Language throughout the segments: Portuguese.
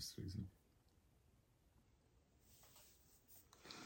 dois, três, né?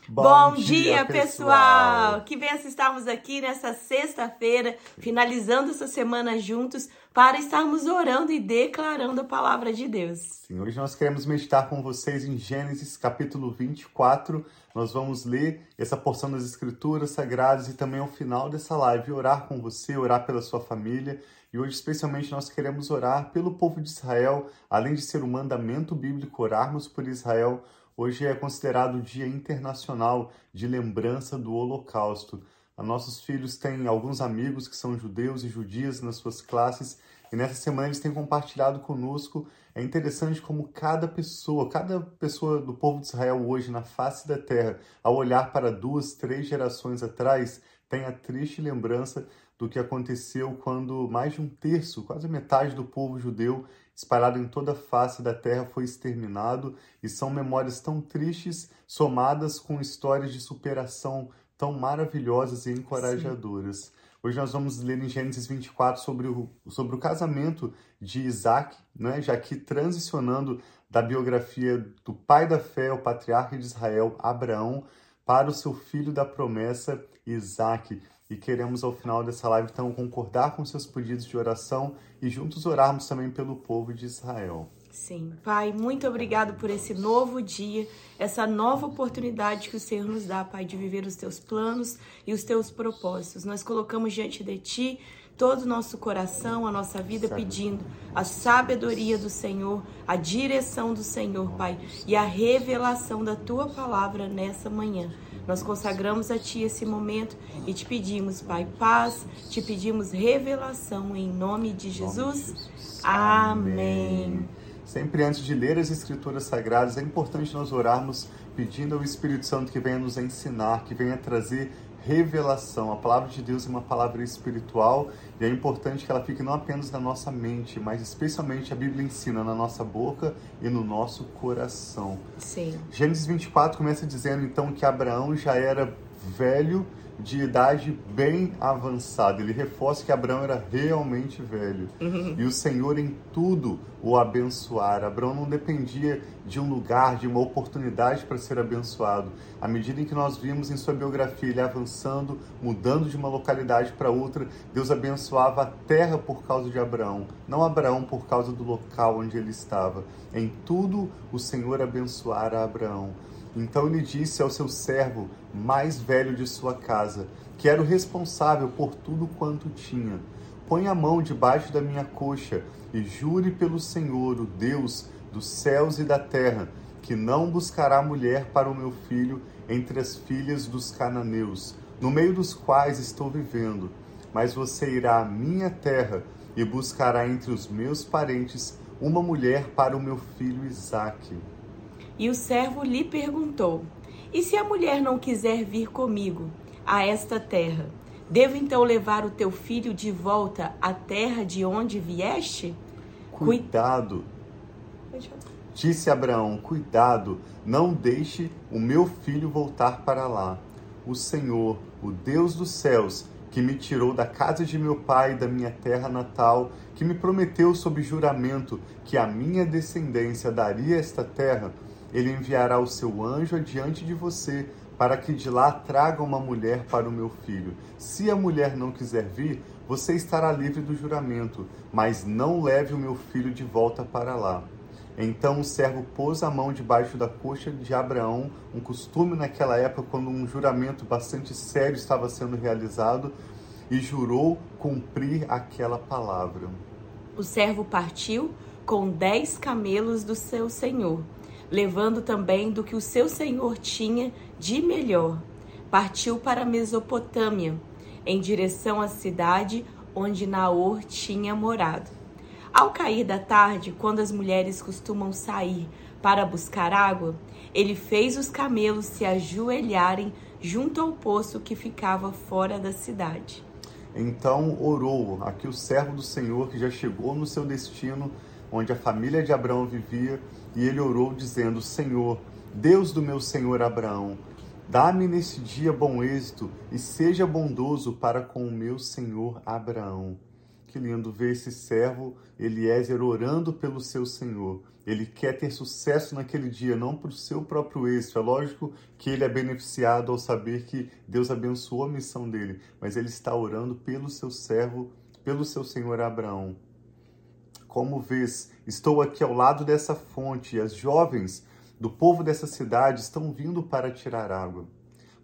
Bom, Bom dia, dia, pessoal! Que benção estarmos aqui nessa sexta-feira, finalizando essa semana juntos, para estarmos orando e declarando a palavra de Deus. Sim, hoje nós queremos meditar com vocês em Gênesis capítulo 24. Nós vamos ler essa porção das Escrituras Sagradas e também ao final dessa live orar com você, orar pela sua família. E hoje, especialmente, nós queremos orar pelo povo de Israel, além de ser um mandamento bíblico orarmos por Israel Hoje é considerado o Dia Internacional de Lembrança do Holocausto. Nossos filhos têm alguns amigos que são judeus e judias nas suas classes e nessa semana eles têm compartilhado conosco. É interessante como cada pessoa, cada pessoa do povo de Israel hoje na face da terra, ao olhar para duas, três gerações atrás, tem a triste lembrança do que aconteceu quando mais de um terço, quase metade do povo judeu espalhado em toda a face da terra foi exterminado, e são memórias tão tristes somadas com histórias de superação tão maravilhosas e encorajadoras. Sim. Hoje nós vamos ler em Gênesis 24 sobre o, sobre o casamento de Isaac, né? já que transicionando da biografia do pai da fé, o patriarca de Israel, Abraão, para o seu filho da promessa, Isaac e queremos ao final dessa live então concordar com seus pedidos de oração e juntos orarmos também pelo povo de Israel. Sim, Pai, muito obrigado por esse novo dia, essa nova oportunidade que o Senhor nos dá, Pai, de viver os teus planos e os teus propósitos. Nós colocamos diante de ti todo o nosso coração, a nossa vida, pedindo a sabedoria do Senhor, a direção do Senhor, Pai, e a revelação da tua palavra nessa manhã. Nós consagramos a Ti esse momento e te pedimos, Pai, paz, te pedimos revelação em nome de Jesus. Nome de Jesus. Amém. Sempre antes de ler as Escrituras Sagradas, é importante nós orarmos pedindo ao Espírito Santo que venha nos ensinar, que venha trazer revelação. A palavra de Deus é uma palavra espiritual e é importante que ela fique não apenas na nossa mente, mas especialmente a Bíblia ensina na nossa boca e no nosso coração. Sim. Gênesis 24 começa dizendo então que Abraão já era velho de idade bem avançada. Ele reforça que Abraão era realmente velho. Uhum. E o Senhor em tudo o abençoara. Abraão não dependia de um lugar, de uma oportunidade para ser abençoado. À medida em que nós vimos em sua biografia ele avançando, mudando de uma localidade para outra, Deus abençoava a terra por causa de Abraão, não Abraão por causa do local onde ele estava. Em tudo o Senhor abençoara Abraão. Então ele disse ao seu servo mais velho de sua casa, que era o responsável por tudo quanto tinha: Põe a mão debaixo da minha coxa e jure pelo Senhor, o Deus dos céus e da terra, que não buscará mulher para o meu filho entre as filhas dos cananeus, no meio dos quais estou vivendo. Mas você irá à minha terra e buscará entre os meus parentes uma mulher para o meu filho Isaque. E o servo lhe perguntou: E se a mulher não quiser vir comigo a esta terra? Devo então levar o teu filho de volta à terra de onde vieste? Cuidado. Disse Abraão: Cuidado, não deixe o meu filho voltar para lá. O Senhor, o Deus dos céus, que me tirou da casa de meu pai da minha terra natal, que me prometeu sob juramento que a minha descendência daria esta terra, ele enviará o seu anjo adiante de você, para que de lá traga uma mulher para o meu filho. Se a mulher não quiser vir, você estará livre do juramento, mas não leve o meu filho de volta para lá. Então o servo pôs a mão debaixo da coxa de Abraão, um costume naquela época quando um juramento bastante sério estava sendo realizado, e jurou cumprir aquela palavra. O servo partiu com dez camelos do seu senhor levando também do que o seu senhor tinha de melhor. Partiu para a Mesopotâmia, em direção à cidade onde Naor tinha morado. Ao cair da tarde, quando as mulheres costumam sair para buscar água, ele fez os camelos se ajoelharem junto ao poço que ficava fora da cidade. Então orou, aqui o servo do Senhor que já chegou no seu destino, onde a família de Abraão vivia, e ele orou, dizendo: Senhor, Deus do meu senhor Abraão, dá-me neste dia bom êxito e seja bondoso para com o meu senhor Abraão. Que lindo ver esse servo Eliezer orando pelo seu Senhor. Ele quer ter sucesso naquele dia, não para o seu próprio êxito. É lógico que ele é beneficiado ao saber que Deus abençoou a missão dele, mas ele está orando pelo seu servo, pelo seu Senhor Abraão. Como vês, estou aqui ao lado dessa fonte e as jovens do povo dessa cidade estão vindo para tirar água.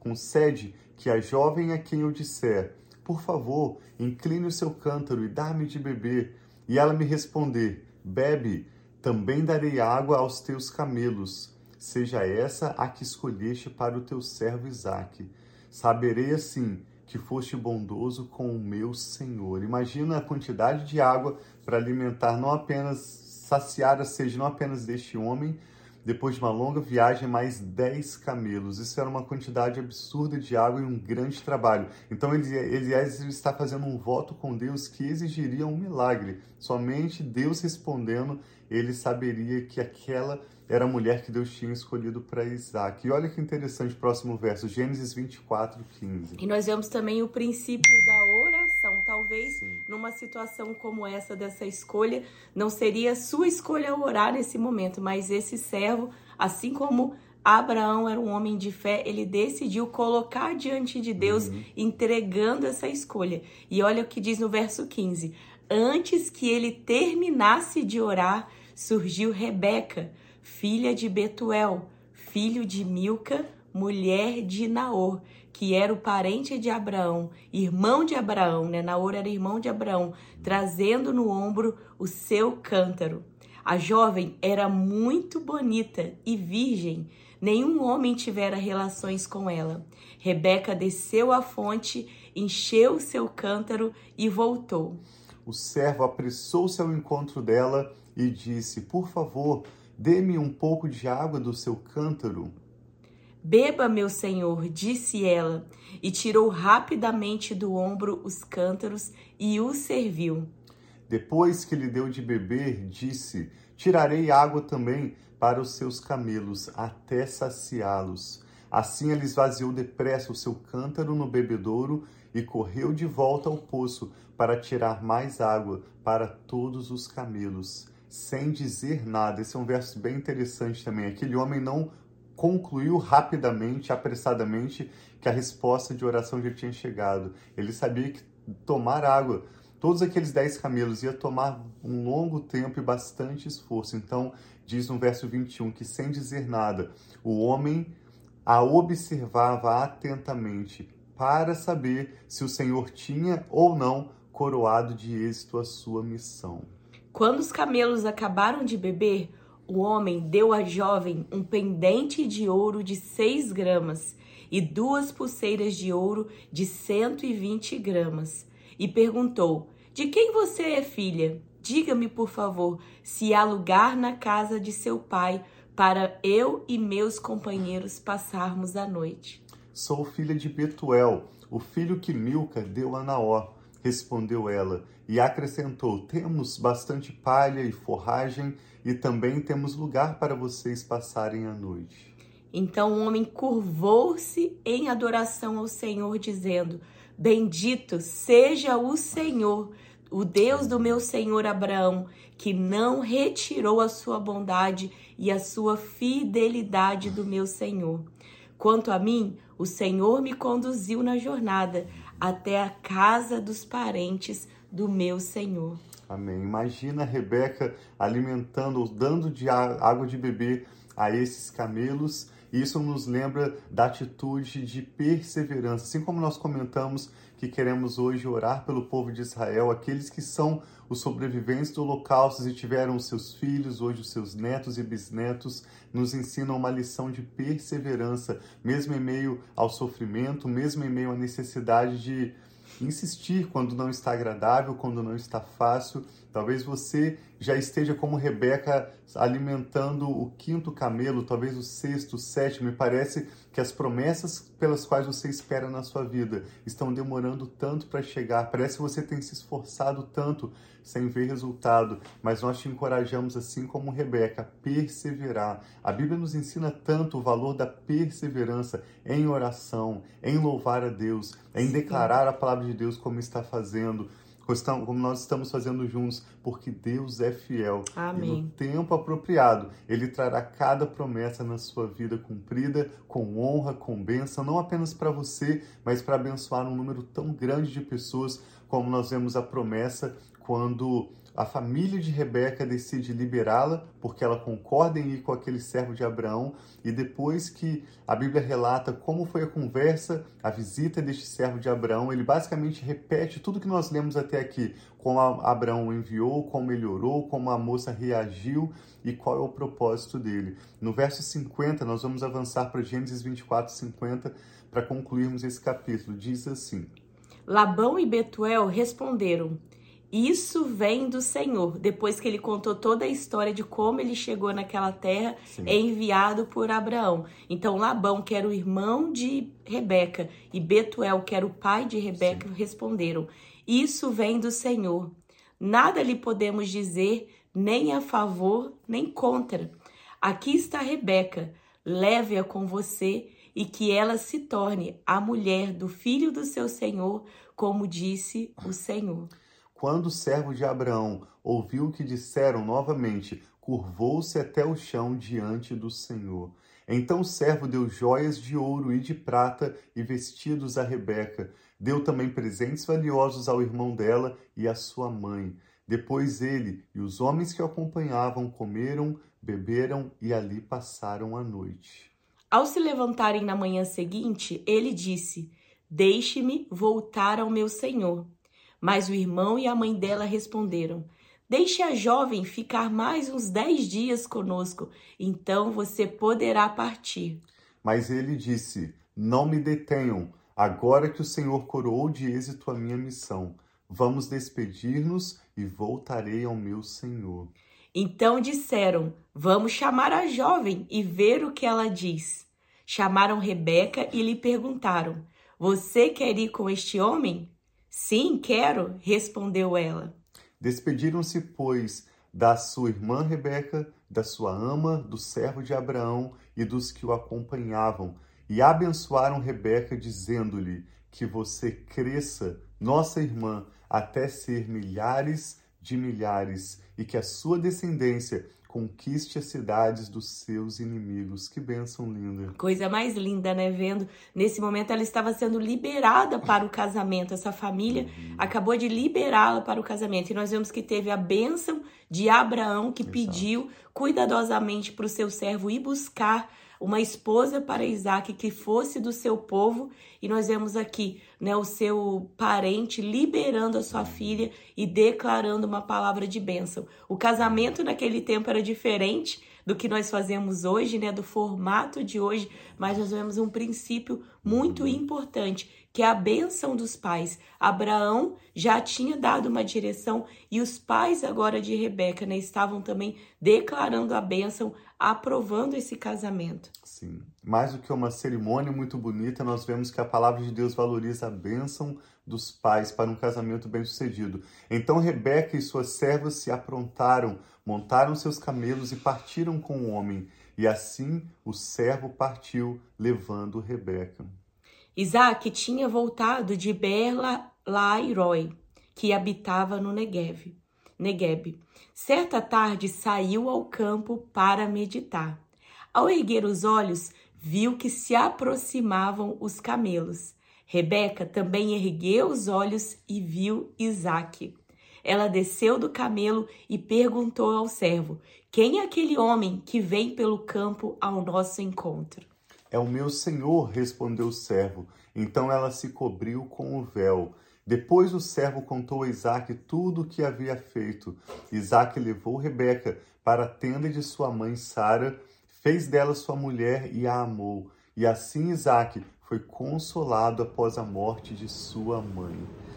Concede que a jovem a quem eu disser, por favor, incline o seu cântaro e dá-me de beber. E ela me responder: Bebe, também darei água aos teus camelos. Seja essa a que escolheste para o teu servo Isaque. Saberei assim que foste bondoso com o meu Senhor. Imagina a quantidade de água para alimentar não apenas saciar a sede não apenas deste homem, depois de uma longa viagem, mais 10 camelos. Isso era uma quantidade absurda de água e um grande trabalho. Então Elias está fazendo um voto com Deus que exigiria um milagre. Somente Deus respondendo, ele saberia que aquela era a mulher que Deus tinha escolhido para Isaac. E olha que interessante, próximo verso, Gênesis 24, 15. E nós vemos também o princípio da. Talvez Sim. numa situação como essa, dessa escolha, não seria sua escolha orar nesse momento, mas esse servo, assim como Abraão era um homem de fé, ele decidiu colocar diante de Deus, uhum. entregando essa escolha. E olha o que diz no verso 15: Antes que ele terminasse de orar, surgiu Rebeca filha de Betuel, filho de Milca, mulher de Naor, que era o parente de Abraão, irmão de Abraão, né? Naor era irmão de Abraão, trazendo no ombro o seu cântaro. A jovem era muito bonita e virgem, nenhum homem tivera relações com ela. Rebeca desceu à fonte, encheu seu cântaro e voltou. O servo apressou-se ao encontro dela e disse: Por favor, Dê-me um pouco de água do seu cântaro. Beba, meu senhor, disse ela, e tirou rapidamente do ombro os cântaros e o serviu. Depois que lhe deu de beber, disse: Tirarei água também para os seus camelos, até saciá-los. Assim ele esvaziou depressa o seu cântaro no bebedouro e correu de volta ao poço para tirar mais água para todos os camelos sem dizer nada. Esse é um verso bem interessante também. Aquele homem não concluiu rapidamente, apressadamente, que a resposta de oração já tinha chegado. Ele sabia que tomar água, todos aqueles dez camelos, ia tomar um longo tempo e bastante esforço. Então, diz no verso 21 que, sem dizer nada, o homem a observava atentamente para saber se o Senhor tinha ou não coroado de êxito a sua missão. Quando os camelos acabaram de beber, o homem deu à jovem um pendente de ouro de seis gramas e duas pulseiras de ouro de cento e vinte gramas, e perguntou: De quem você é filha? Diga-me, por favor, se há lugar na casa de seu pai para eu e meus companheiros passarmos a noite. Sou filha de Betuel, o filho que Milca deu a Naó respondeu ela, e acrescentou: Temos bastante palha e forragem, e também temos lugar para vocês passarem a noite. Então o homem curvou-se em adoração ao Senhor, dizendo: Bendito seja o Senhor, o Deus do meu senhor Abraão, que não retirou a sua bondade e a sua fidelidade do meu senhor. Quanto a mim, o Senhor me conduziu na jornada até a casa dos parentes do meu Senhor. Amém. Imagina Rebeca alimentando, dando de água de beber a esses camelos. Isso nos lembra da atitude de perseverança. Assim como nós comentamos que queremos hoje orar pelo povo de Israel, aqueles que são os sobreviventes do Holocausto e tiveram seus filhos, hoje os seus netos e bisnetos, nos ensinam uma lição de perseverança, mesmo em meio ao sofrimento, mesmo em meio à necessidade de insistir quando não está agradável, quando não está fácil. Talvez você já esteja como Rebeca alimentando o quinto camelo, talvez o sexto, o sétimo. Me parece que as promessas pelas quais você espera na sua vida estão demorando tanto para chegar. Parece que você tem se esforçado tanto sem ver resultado, mas nós te encorajamos, assim como Rebeca, a perseverar. A Bíblia nos ensina tanto o valor da perseverança em oração, em louvar a Deus, em declarar a palavra de Deus como está fazendo como nós estamos fazendo juntos, porque Deus é fiel. Amém. E no tempo apropriado, Ele trará cada promessa na sua vida cumprida, com honra, com bênção, não apenas para você, mas para abençoar um número tão grande de pessoas, como nós vemos a promessa quando a família de Rebeca decide liberá-la, porque ela concorda em ir com aquele servo de Abraão, e depois que a Bíblia relata como foi a conversa, a visita deste servo de Abraão, ele basicamente repete tudo que nós lemos até aqui, como Abraão enviou, como ele orou, como a moça reagiu e qual é o propósito dele. No verso 50, nós vamos avançar para Gênesis 24, 50, para concluirmos esse capítulo. Diz assim: Labão e Betuel responderam: isso vem do Senhor. Depois que ele contou toda a história de como ele chegou naquela terra, Sim. é enviado por Abraão. Então Labão, que era o irmão de Rebeca, e Betuel, que era o pai de Rebeca, Sim. responderam: Isso vem do Senhor. Nada lhe podemos dizer, nem a favor, nem contra. Aqui está Rebeca, leve-a com você e que ela se torne a mulher do filho do seu senhor, como disse o Senhor. Quando o servo de Abraão ouviu o que disseram novamente, curvou-se até o chão diante do Senhor. Então o servo deu joias de ouro e de prata e vestidos a Rebeca. Deu também presentes valiosos ao irmão dela e à sua mãe. Depois ele e os homens que o acompanhavam comeram, beberam e ali passaram a noite. Ao se levantarem na manhã seguinte, ele disse: Deixe-me voltar ao meu senhor. Mas o irmão e a mãe dela responderam: Deixe a jovem ficar mais uns dez dias conosco, então você poderá partir. Mas ele disse: Não me detenham, agora que o Senhor coroou de êxito a minha missão. Vamos despedir-nos e voltarei ao meu Senhor. Então disseram: Vamos chamar a jovem e ver o que ela diz. Chamaram Rebeca e lhe perguntaram: Você quer ir com este homem? Sim, quero, respondeu ela. Despediram-se, pois, da sua irmã Rebeca, da sua ama, do servo de Abraão e dos que o acompanhavam, e abençoaram Rebeca, dizendo-lhe: Que você cresça, nossa irmã, até ser milhares de milhares, e que a sua descendência conquiste as cidades dos seus inimigos. Que bênção linda. Coisa mais linda, né? Vendo, nesse momento ela estava sendo liberada para o casamento. Essa família uhum. acabou de liberá-la para o casamento. E nós vemos que teve a bênção de Abraão, que Exato. pediu cuidadosamente para o seu servo ir buscar uma esposa para Isaac que fosse do seu povo, e nós vemos aqui né, o seu parente liberando a sua filha e declarando uma palavra de bênção. O casamento naquele tempo era diferente do que nós fazemos hoje, né, do formato de hoje, mas nós vemos um princípio muito importante, que é a bênção dos pais. Abraão já tinha dado uma direção e os pais agora de Rebeca, né, estavam também declarando a bênção, aprovando esse casamento. Sim. Mais do que uma cerimônia muito bonita, nós vemos que a palavra de Deus valoriza a bênção dos pais para um casamento bem-sucedido. Então Rebeca e suas servas se aprontaram, montaram seus camelos e partiram com o homem. E assim o servo partiu, levando Rebeca. Isaac tinha voltado de Berla-Lairoi, que habitava no Negev. Negueb. Certa tarde saiu ao campo para meditar. Ao erguer os olhos, viu que se aproximavam os camelos. Rebeca também ergueu os olhos e viu Isaque. Ela desceu do camelo e perguntou ao servo: Quem é aquele homem que vem pelo campo ao nosso encontro? É o meu senhor, respondeu o servo. Então ela se cobriu com o véu. Depois o servo contou a Isaac tudo o que havia feito. Isaac levou Rebeca para a tenda de sua mãe Sara, fez dela sua mulher e a amou. E assim Isaac foi consolado após a morte de sua mãe.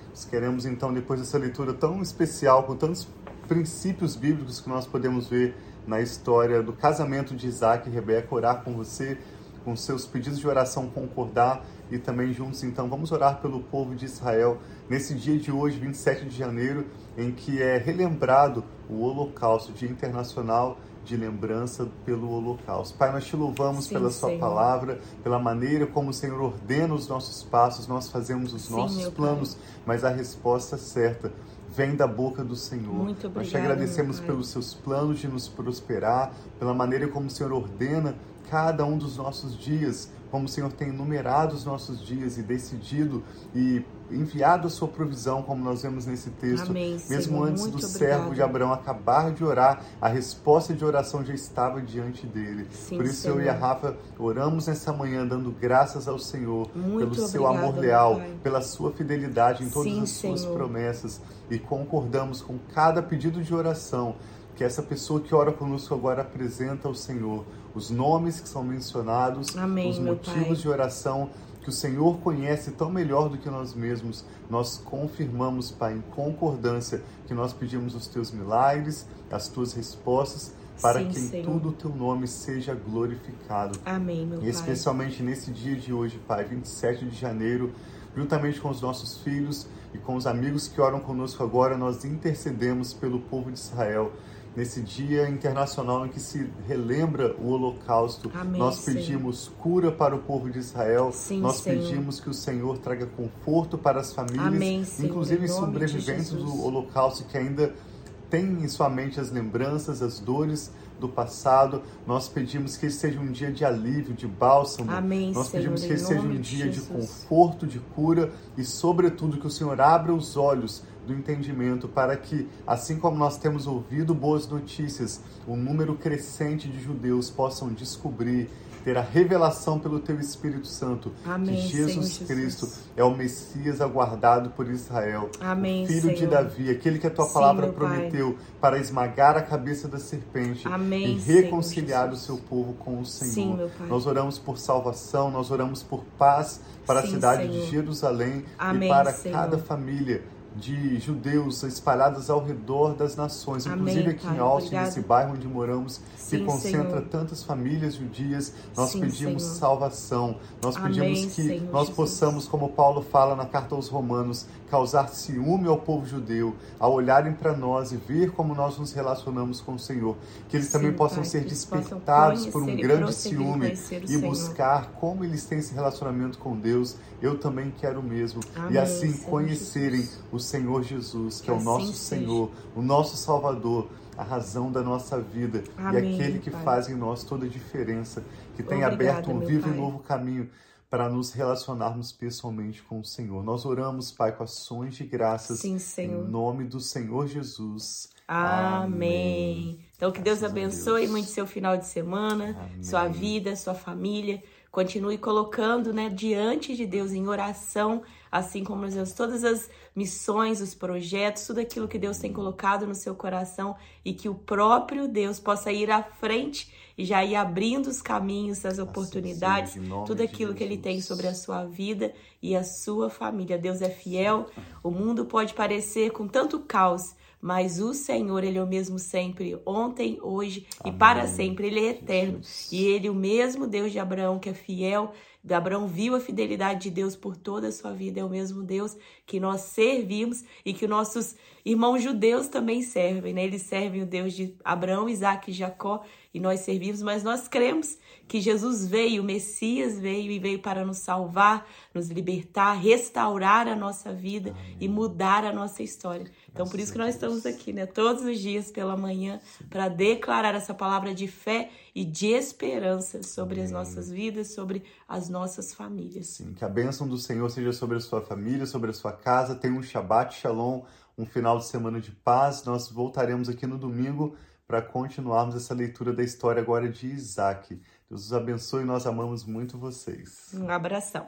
Nós queremos então, depois dessa leitura tão especial, com tantos princípios bíblicos que nós podemos ver na história do casamento de Isaac e Rebeca, orar com você, com seus pedidos de oração concordar e também juntos, então, vamos orar pelo povo de Israel nesse dia de hoje, 27 de janeiro, em que é relembrado o Holocausto, Dia Internacional de Lembrança pelo Holocausto. Pai, nós te louvamos Sim, pela Sua Senhor. palavra, pela maneira como o Senhor ordena os nossos passos, nós fazemos os Sim, nossos planos, mas a resposta certa vem da boca do Senhor. Muito Nós te agradecemos Pai. pelos seus planos de nos prosperar, pela maneira como o Senhor ordena cada um dos nossos dias, como o Senhor tem numerado os nossos dias e decidido e enviado a sua provisão, como nós vemos nesse texto. Amém, Mesmo Senhor. antes do servo de Abraão acabar de orar, a resposta de oração já estava diante dele. Sim, Por isso eu e Senhor. a Rafa oramos nessa manhã dando graças ao Senhor Muito pelo seu amor leal, Pai. pela sua fidelidade em todas Sim, as suas Senhor. promessas e concordamos com cada pedido de oração que essa pessoa que ora conosco agora apresenta ao Senhor, os nomes que são mencionados, Amém, os motivos Pai. de oração que o Senhor conhece tão melhor do que nós mesmos. Nós confirmamos, Pai, em concordância, que nós pedimos os teus milagres, as tuas respostas, para Sim, que em Senhor. tudo o teu nome seja glorificado. Amém, meu E Pai. especialmente nesse dia de hoje, Pai, 27 de janeiro, juntamente com os nossos filhos e com os amigos que oram conosco agora, nós intercedemos pelo povo de Israel. Nesse dia internacional em que se relembra o Holocausto, Amém, nós Senhor. pedimos cura para o povo de Israel, Sim, nós Senhor. pedimos que o Senhor traga conforto para as famílias, Amém, inclusive de sobreviventes do. Holocausto que ainda tem em sua mente as lembranças, as dores do passado. Nós pedimos que seja um dia de alívio, de bálsamo. Amém, Nós Senhor, pedimos que seja um de dia de Jesus. conforto, de cura e, sobretudo, que o Senhor abra os olhos do entendimento para que, assim como nós temos ouvido boas notícias, um número crescente de judeus possam descobrir, ter a revelação pelo Teu Espírito Santo Amém, que Jesus Senhor Jesus. Cristo é o Messias aguardado por Israel, Amém, o Filho de Senhor. Davi, aquele que a Tua Sim, palavra meu Pai. prometeu para esmagar a cabeça da serpente Amém, e Senhor reconciliar o Jesus. seu povo com o Senhor. Sim. Nós oramos por salvação, nós oramos por paz para Sim, a cidade Senhor. de Jerusalém e para Senhor. cada família de judeus espalhados ao redor das nações, Amém, inclusive aqui Pai. em Austin, Obrigada. nesse bairro onde moramos, Sim, que concentra Senhor. tantas famílias judias. Nós Sim, pedimos Senhor. salvação, nós Amém, pedimos que Senhor nós Jesus. possamos, como Paulo fala na carta aos Romanos, causar ciúme ao povo judeu, ao olharem para nós e ver como nós nos relacionamos com o Senhor, que eles Sim, também possam Pai, ser eles possam despertados por um e grande ciúme e Senhor. buscar como eles têm esse relacionamento com Deus. Eu também quero o mesmo. e Amém, assim Senhor conhecerem Jesus. o Senhor Jesus, que Que é o assim nosso seja. Senhor, o nosso Salvador, a razão da nossa vida Amém, e aquele que Pai. faz em nós toda a diferença, que tem Obrigada, aberto um vivo Pai. e novo caminho para nos relacionarmos pessoalmente com o Senhor. Nós oramos, Pai, com ações de graças Sim, Senhor. em nome do Senhor Jesus. Amém. Então que Deus Graças abençoe Deus. muito seu final de semana, Amém. sua vida, sua família. Continue colocando, né, diante de Deus em oração, assim como Deus, todas as missões, os projetos, tudo aquilo que Deus tem colocado no seu coração e que o próprio Deus possa ir à frente e já ir abrindo os caminhos, as oportunidades, nome tudo aquilo que ele tem sobre a sua vida e a sua família. Deus é fiel. O mundo pode parecer com tanto caos, mas o Senhor, ele é o mesmo sempre, ontem, hoje e Amém. para sempre. Ele é eterno. Jesus. E ele, o mesmo Deus de Abraão, que é fiel, Abraão viu a fidelidade de Deus por toda a sua vida, é o mesmo Deus que nós servimos e que nossos irmãos judeus também servem, né? Eles servem o Deus de Abraão, Isaac e Jacó e nós servimos, mas nós cremos que Jesus veio, o Messias veio e veio para nos salvar, nos libertar, restaurar a nossa vida e mudar a nossa história. Então, por isso que nós estamos aqui, né? Todos os dias pela manhã para declarar essa palavra de fé e de esperança sobre as nossas vidas, sobre as nossas famílias. Sim, que a bênção do Senhor seja sobre a sua família, sobre a sua casa. Tenha um Shabbat Shalom, um final de semana de paz. Nós voltaremos aqui no domingo para continuarmos essa leitura da história agora de Isaac. Deus os abençoe nós amamos muito vocês. Um abração.